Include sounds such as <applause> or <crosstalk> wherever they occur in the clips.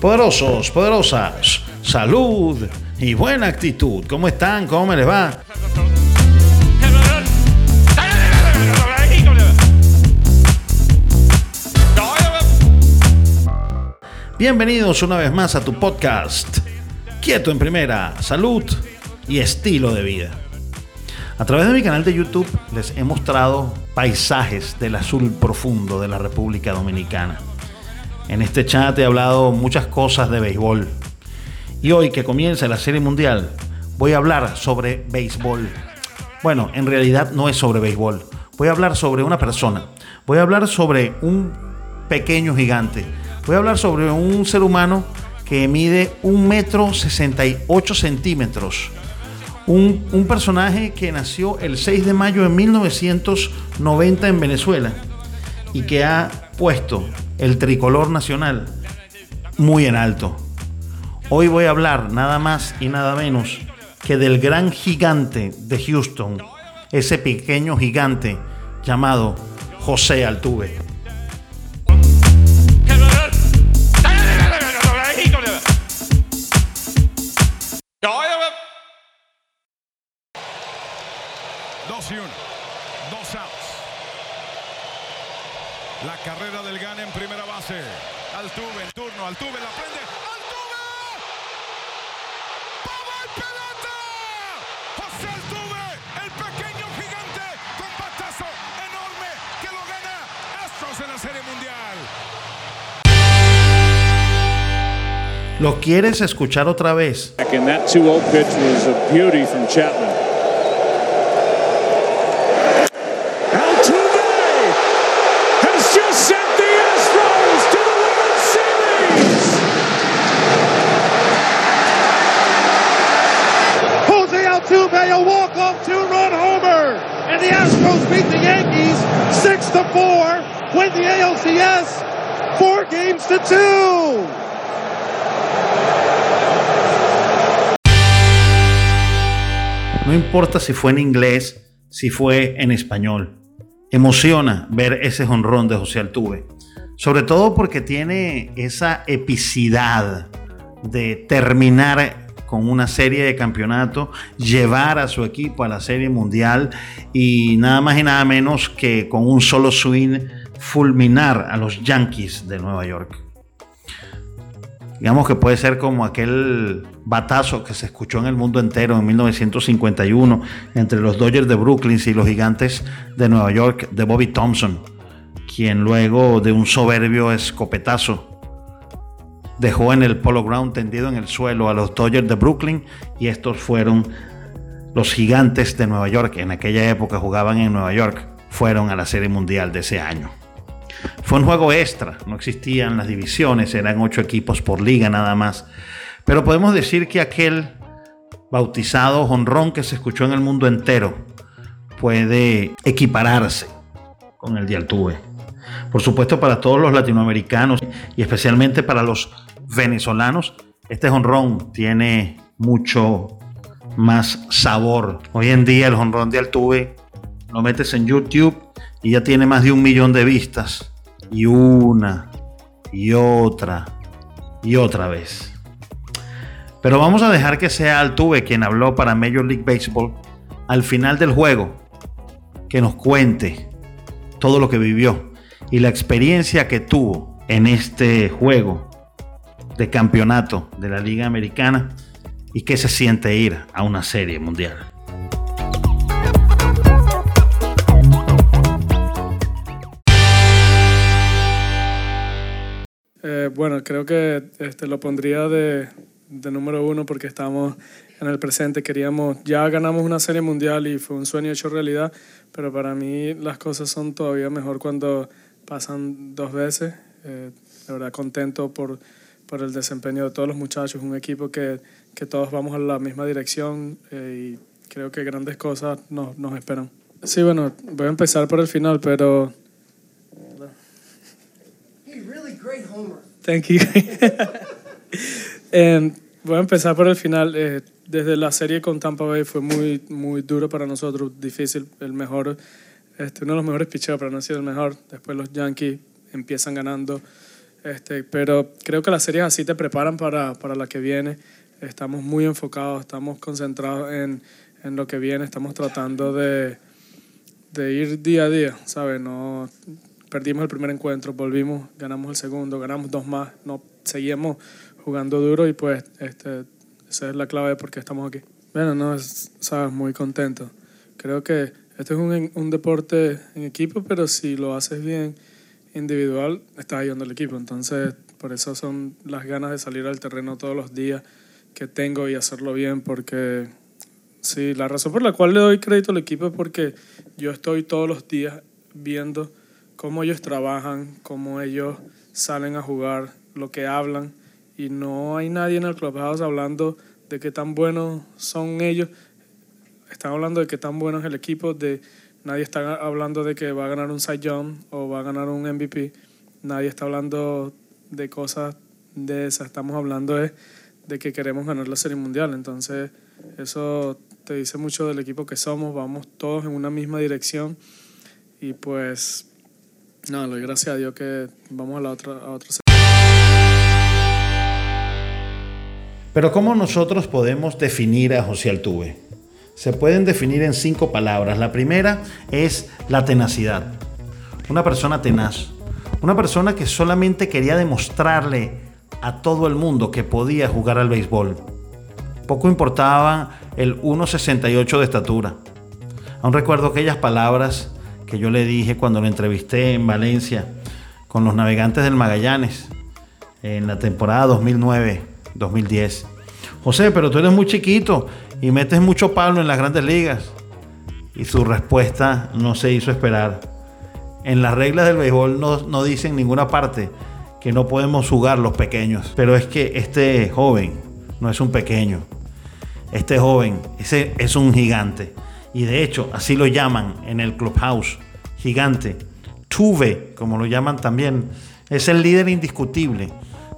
Poderosos, poderosas, salud y buena actitud. ¿Cómo están? ¿Cómo les va? Bienvenidos una vez más a tu podcast. Quieto en primera, salud y estilo de vida. A través de mi canal de YouTube les he mostrado paisajes del azul profundo de la República Dominicana. En este chat he hablado muchas cosas de béisbol. Y hoy que comienza la Serie Mundial, voy a hablar sobre béisbol. Bueno, en realidad no es sobre béisbol. Voy a hablar sobre una persona. Voy a hablar sobre un pequeño gigante. Voy a hablar sobre un ser humano que mide un metro 68 centímetros. Un, un personaje que nació el 6 de mayo de 1990 en Venezuela y que ha puesto el tricolor nacional muy en alto. Hoy voy a hablar nada más y nada menos que del gran gigante de Houston, ese pequeño gigante llamado José Altuve. Y uno. Dos outs. La carrera del Gane en primera base. Altuve en turno. Altuve la prende. ¡Altuve! ¡Toma el pelota! José Altuve, el pequeño gigante con batazo enorme que lo gana Astros en la Serie Mundial. ¿Lo quieres escuchar otra vez? And that 2-0 pitch was a beauty from Chapman. Altuve has just sent the Astros to the World Series. Jose Altuve, a walk-off two-run homer, beat the Yankees the ALCS games to. No importa si fue en inglés, si fue en español. Emociona ver ese jonrón de José Altuve. Sobre todo porque tiene esa epicidad de terminar con una serie de campeonatos, llevar a su equipo a la serie mundial y nada más y nada menos que con un solo swing fulminar a los Yankees de Nueva York. Digamos que puede ser como aquel batazo que se escuchó en el mundo entero en 1951 entre los Dodgers de Brooklyn y los Gigantes de Nueva York de Bobby Thompson, quien luego de un soberbio escopetazo dejó en el Polo Ground tendido en el suelo a los Dodgers de Brooklyn y estos fueron los Gigantes de Nueva York. En aquella época jugaban en Nueva York, fueron a la Serie Mundial de ese año. Fue un juego extra, no existían las divisiones, eran ocho equipos por liga nada más. Pero podemos decir que aquel bautizado jonrón que se escuchó en el mundo entero puede equipararse con el de Altuve. Por supuesto, para todos los latinoamericanos y especialmente para los venezolanos, este jonrón tiene mucho más sabor. Hoy en día el jonrón de Altuve lo metes en YouTube y ya tiene más de un millón de vistas. Y una, y otra, y otra vez. Pero vamos a dejar que sea Altuve quien habló para Major League Baseball al final del juego, que nos cuente todo lo que vivió y la experiencia que tuvo en este juego de campeonato de la Liga Americana y qué se siente ir a una serie mundial. Eh, bueno, creo que este, lo pondría de, de número uno porque estamos en el presente. Queríamos, ya ganamos una serie mundial y fue un sueño hecho realidad, pero para mí las cosas son todavía mejor cuando pasan dos veces. Eh, verdad, contento por, por el desempeño de todos los muchachos, un equipo que, que todos vamos a la misma dirección eh, y creo que grandes cosas nos, nos esperan. Sí, bueno, voy a empezar por el final, pero Hey, really great homer. Thank you. <laughs> Em, voy a empezar por el final. Eh, desde la serie con Tampa Bay fue muy, muy duro para nosotros, difícil, el mejor, este, uno de los mejores picheos, pero no ha sido el mejor. Después los Yankees empiezan ganando, este, pero creo que las series así te preparan para, para la que viene. Estamos muy enfocados, estamos concentrados en, en lo que viene, estamos tratando de, de ir día a día, ¿sabes? No, perdimos el primer encuentro, volvimos, ganamos el segundo, ganamos dos más, no seguimos jugando duro y pues este, esa es la clave de por qué estamos aquí. Bueno, no, es, sabes, muy contento. Creo que este es un, un deporte en equipo, pero si lo haces bien individual, estás ayudando al equipo. Entonces, por eso son las ganas de salir al terreno todos los días que tengo y hacerlo bien, porque sí, la razón por la cual le doy crédito al equipo es porque yo estoy todos los días viendo cómo ellos trabajan, cómo ellos salen a jugar, lo que hablan, y no hay nadie en el clubhouse hablando de qué tan buenos son ellos. Están hablando de qué tan bueno es el equipo, de nadie está hablando de que va a ganar un Cy Young o va a ganar un MVP. Nadie está hablando de cosas de esas. Estamos hablando de, que queremos ganar la Serie Mundial. Entonces, eso te dice mucho del equipo que somos. Vamos todos en una misma dirección. Y pues, no, le doy gracias a Dios que vamos a la otra, a otra Pero ¿cómo nosotros podemos definir a José Altuve? Se pueden definir en cinco palabras. La primera es la tenacidad. Una persona tenaz. Una persona que solamente quería demostrarle a todo el mundo que podía jugar al béisbol. Poco importaba el 1,68 de estatura. Aún recuerdo aquellas palabras que yo le dije cuando lo entrevisté en Valencia con los navegantes del Magallanes en la temporada 2009-2010. José, pero tú eres muy chiquito y metes mucho palo en las grandes ligas. Y su respuesta no se hizo esperar. En las reglas del béisbol no, no dicen en ninguna parte que no podemos jugar los pequeños. Pero es que este joven no es un pequeño. Este joven ese es un gigante. Y de hecho, así lo llaman en el clubhouse. Gigante. Tuve, como lo llaman también. Es el líder indiscutible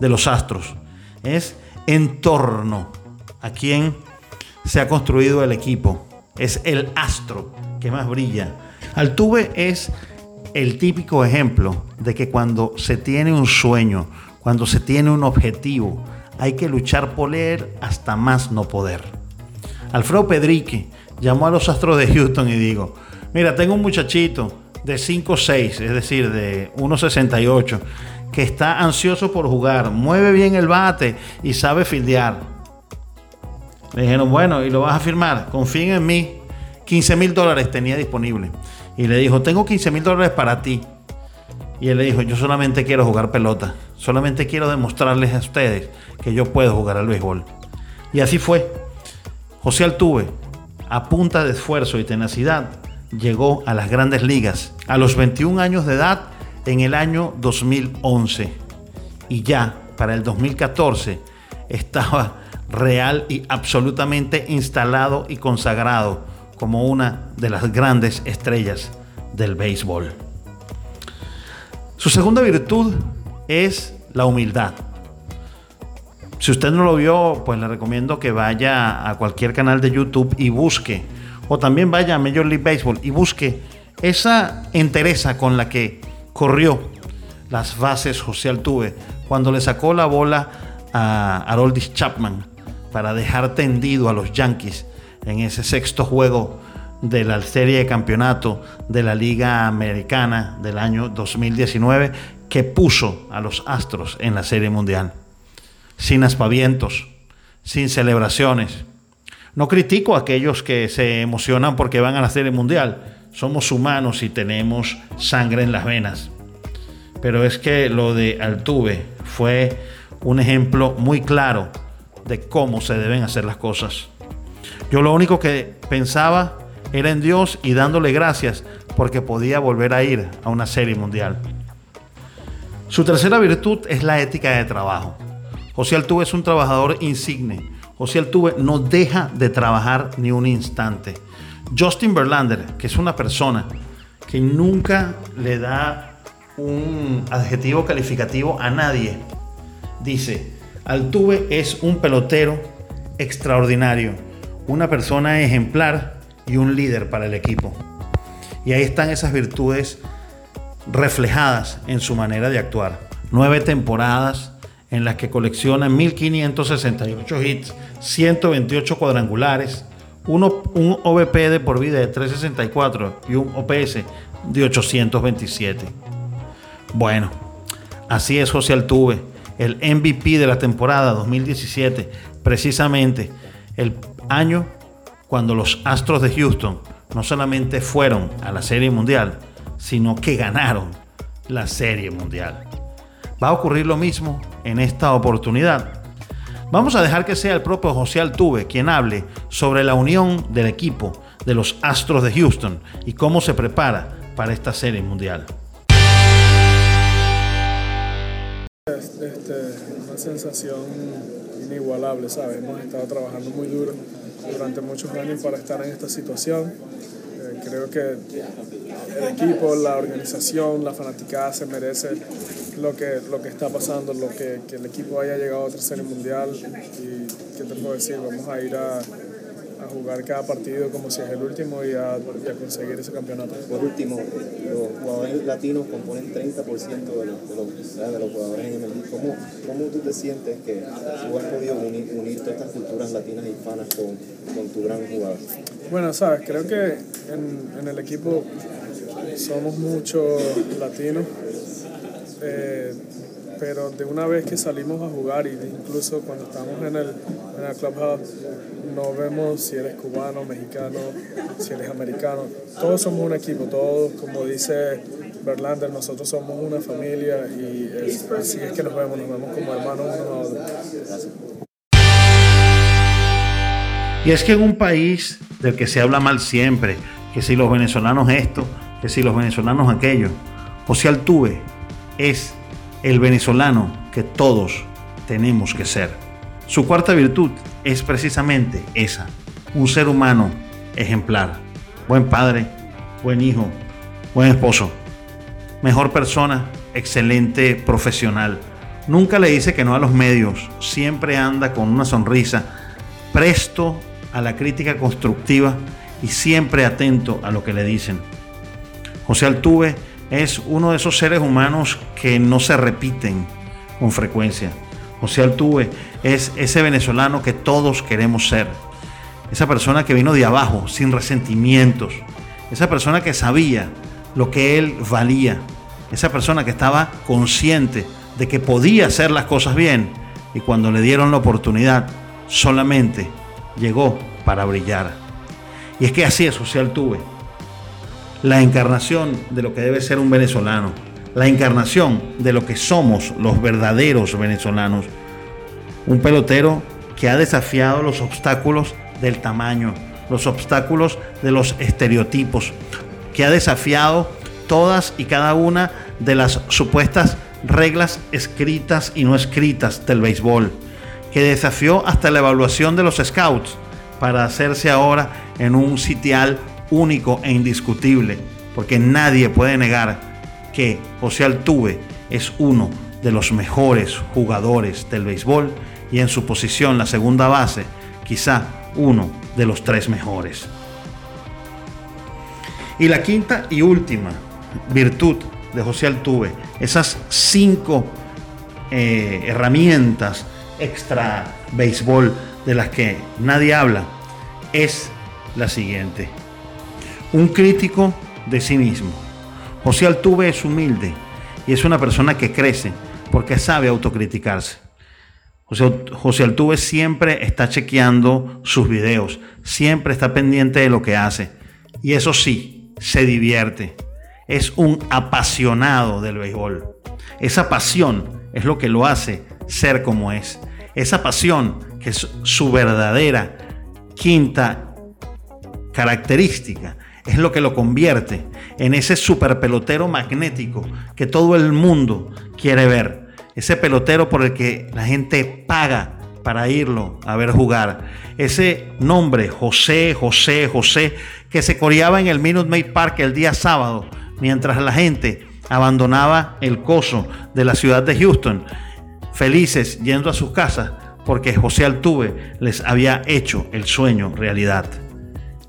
de los Astros. Es en torno a quien se ha construido el equipo. Es el astro que más brilla. Altuve es el típico ejemplo de que cuando se tiene un sueño, cuando se tiene un objetivo, hay que luchar por él hasta más no poder. Alfredo Pedrique llamó a los Astros de Houston y dijo, mira, tengo un muchachito de 5'6, es decir, de 1'68, que está ansioso por jugar, mueve bien el bate y sabe fildear. Le dijeron, bueno, ¿y lo vas a firmar? Confíen en mí. 15 mil dólares tenía disponible. Y le dijo, tengo 15 mil dólares para ti. Y él le dijo, yo solamente quiero jugar pelota. Solamente quiero demostrarles a ustedes que yo puedo jugar al béisbol. Y así fue. José Altuve, a punta de esfuerzo y tenacidad, llegó a las grandes ligas. A los 21 años de edad en el año 2011 y ya para el 2014 estaba real y absolutamente instalado y consagrado como una de las grandes estrellas del béisbol. Su segunda virtud es la humildad. Si usted no lo vio, pues le recomiendo que vaya a cualquier canal de YouTube y busque, o también vaya a Major League Baseball y busque esa entereza con la que corrió las bases José Altuve cuando le sacó la bola a Haroldis Chapman para dejar tendido a los Yankees en ese sexto juego de la serie de campeonato de la Liga Americana del año 2019 que puso a los Astros en la Serie Mundial. Sin aspavientos, sin celebraciones. No critico a aquellos que se emocionan porque van a la Serie Mundial somos humanos y tenemos sangre en las venas. Pero es que lo de Altuve fue un ejemplo muy claro de cómo se deben hacer las cosas. Yo lo único que pensaba era en Dios y dándole gracias porque podía volver a ir a una serie mundial. Su tercera virtud es la ética de trabajo. José Altuve es un trabajador insigne. José Altuve no deja de trabajar ni un instante. Justin Verlander, que es una persona que nunca le da un adjetivo calificativo a nadie, dice, Altuve es un pelotero extraordinario, una persona ejemplar y un líder para el equipo. Y ahí están esas virtudes reflejadas en su manera de actuar. Nueve temporadas en las que colecciona 1568 hits, 128 cuadrangulares, uno, un OVP de por vida de 364 y un OPS de 827. Bueno, así es José Altuve, el MVP de la temporada 2017, precisamente el año cuando los Astros de Houston no solamente fueron a la Serie Mundial, sino que ganaron la Serie Mundial. Va a ocurrir lo mismo en esta oportunidad. Vamos a dejar que sea el propio José Altuve quien hable sobre la unión del equipo de los Astros de Houston y cómo se prepara para esta Serie Mundial. Este, una sensación inigualable, ¿sabes? Hemos estado trabajando muy duro durante muchos años para estar en esta situación. Eh, creo que el equipo, la organización, la fanaticada se merece lo que, lo que está pasando, lo que, que el equipo haya llegado a otra serie mundial y qué te puedo decir, vamos a ir a, a jugar cada partido como si es el último y a, y a conseguir ese campeonato. Por último, los jugadores latinos componen 30% de los, de los, de los jugadores en MLB. ¿Cómo, ¿Cómo tú te sientes que tú has podido unir, unir todas estas culturas latinas y hispanas con, con tu gran jugador? Bueno, sabes, creo que en, en el equipo somos muchos latinos, eh, pero de una vez que salimos a jugar, y incluso cuando estamos en el, en el clubhouse, no vemos si eres cubano, mexicano, si eres americano. Todos somos un equipo, todos, como dice Berlander, nosotros somos una familia y es, así es que nos vemos, nos vemos como hermanos unos. Y es que en un país del que se habla mal siempre, que si los venezolanos esto, que si los venezolanos aquello, José Altuve es el venezolano que todos tenemos que ser. Su cuarta virtud es precisamente esa, un ser humano ejemplar, buen padre, buen hijo, buen esposo, mejor persona, excelente profesional. Nunca le dice que no a los medios, siempre anda con una sonrisa, presto a la crítica constructiva y siempre atento a lo que le dicen. José Altuve es uno de esos seres humanos que no se repiten con frecuencia. José Altuve es ese venezolano que todos queremos ser. Esa persona que vino de abajo, sin resentimientos. Esa persona que sabía lo que él valía. Esa persona que estaba consciente de que podía hacer las cosas bien y cuando le dieron la oportunidad solamente llegó para brillar. Y es que así es José Altuve. La encarnación de lo que debe ser un venezolano. La encarnación de lo que somos los verdaderos venezolanos. Un pelotero que ha desafiado los obstáculos del tamaño, los obstáculos de los estereotipos, que ha desafiado todas y cada una de las supuestas reglas escritas y no escritas del béisbol, que desafió hasta la evaluación de los scouts para hacerse ahora en un sitial único e indiscutible, porque nadie puede negar que José Altuve es uno de los mejores jugadores del béisbol y en su posición, la segunda base, quizá uno de los tres mejores. Y la quinta y última virtud de José Altuve, esas cinco eh, herramientas extra béisbol de las que nadie habla, es la siguiente. Un crítico de sí mismo. José Altuve es humilde y es una persona que crece porque sabe autocriticarse. José, José Altuve siempre está chequeando sus videos, siempre está pendiente de lo que hace. Y eso sí, se divierte. Es un apasionado del béisbol. Esa pasión es lo que lo hace ser como es. Esa pasión que es su verdadera quinta característica es lo que lo convierte en ese super pelotero magnético que todo el mundo quiere ver. Ese pelotero por el que la gente paga para irlo a ver jugar. Ese nombre, José, José, José, que se coreaba en el Minute Maid Park el día sábado, mientras la gente abandonaba el coso de la ciudad de Houston, felices yendo a sus casas porque José Altuve les había hecho el sueño realidad.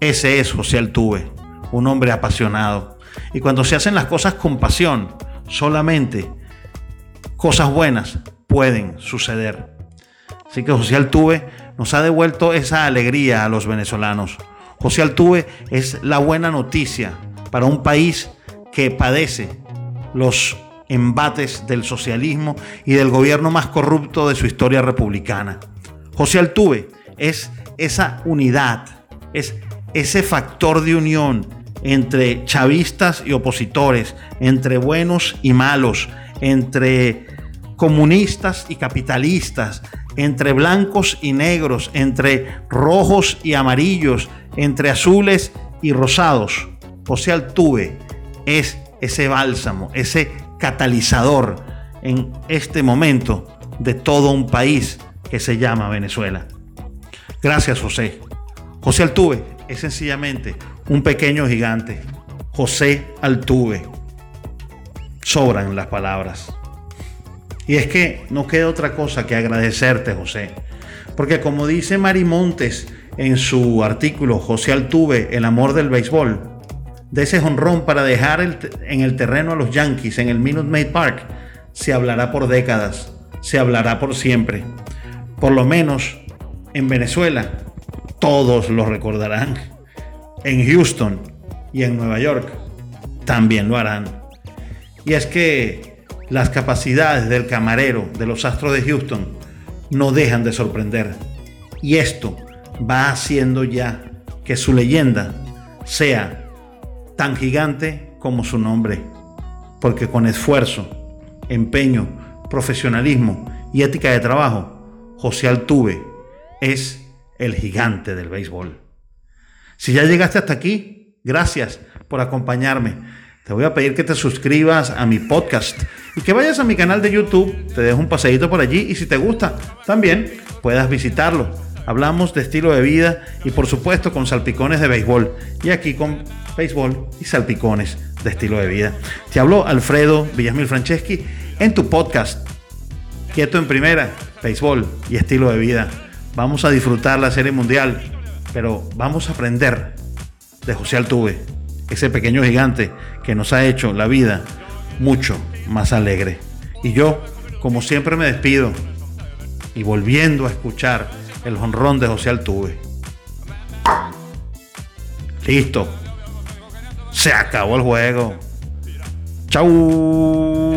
Ese es José Altuve, un hombre apasionado. Y cuando se hacen las cosas con pasión, solamente cosas buenas pueden suceder. Así que José Altuve nos ha devuelto esa alegría a los venezolanos. José Altuve es la buena noticia para un país que padece los embates del socialismo y del gobierno más corrupto de su historia republicana. José Altuve es esa unidad, es ese factor de unión entre chavistas y opositores, entre buenos y malos, entre comunistas y capitalistas, entre blancos y negros, entre rojos y amarillos, entre azules y rosados. José Altuve es ese bálsamo, ese catalizador en este momento de todo un país que se llama Venezuela. Gracias José. José Altuve es sencillamente un pequeño gigante. José Altuve. Sobran las palabras. Y es que no queda otra cosa que agradecerte, José. Porque como dice Mari Montes en su artículo José Altuve, El amor del béisbol, de ese jonrón para dejar en el terreno a los Yankees en el Minute Maid Park, se hablará por décadas, se hablará por siempre. Por lo menos en Venezuela, todos lo recordarán. En Houston y en Nueva York también lo harán. Y es que las capacidades del camarero de los Astros de Houston no dejan de sorprender. Y esto va haciendo ya que su leyenda sea tan gigante como su nombre, porque con esfuerzo, empeño, profesionalismo y ética de trabajo, José Altuve es el gigante del béisbol. Si ya llegaste hasta aquí, gracias por acompañarme. Te voy a pedir que te suscribas a mi podcast y que vayas a mi canal de YouTube. Te dejo un paseíto por allí y si te gusta, también puedas visitarlo. Hablamos de estilo de vida y por supuesto con salpicones de béisbol. Y aquí con béisbol y salpicones de estilo de vida. Te habló Alfredo Villasmil Franceschi en tu podcast. Quieto en primera, béisbol y estilo de vida. Vamos a disfrutar la serie mundial, pero vamos a aprender de José Altuve, ese pequeño gigante que nos ha hecho la vida mucho más alegre. Y yo, como siempre, me despido y volviendo a escuchar el jonrón de José Altuve. Listo. Se acabó el juego. Chau.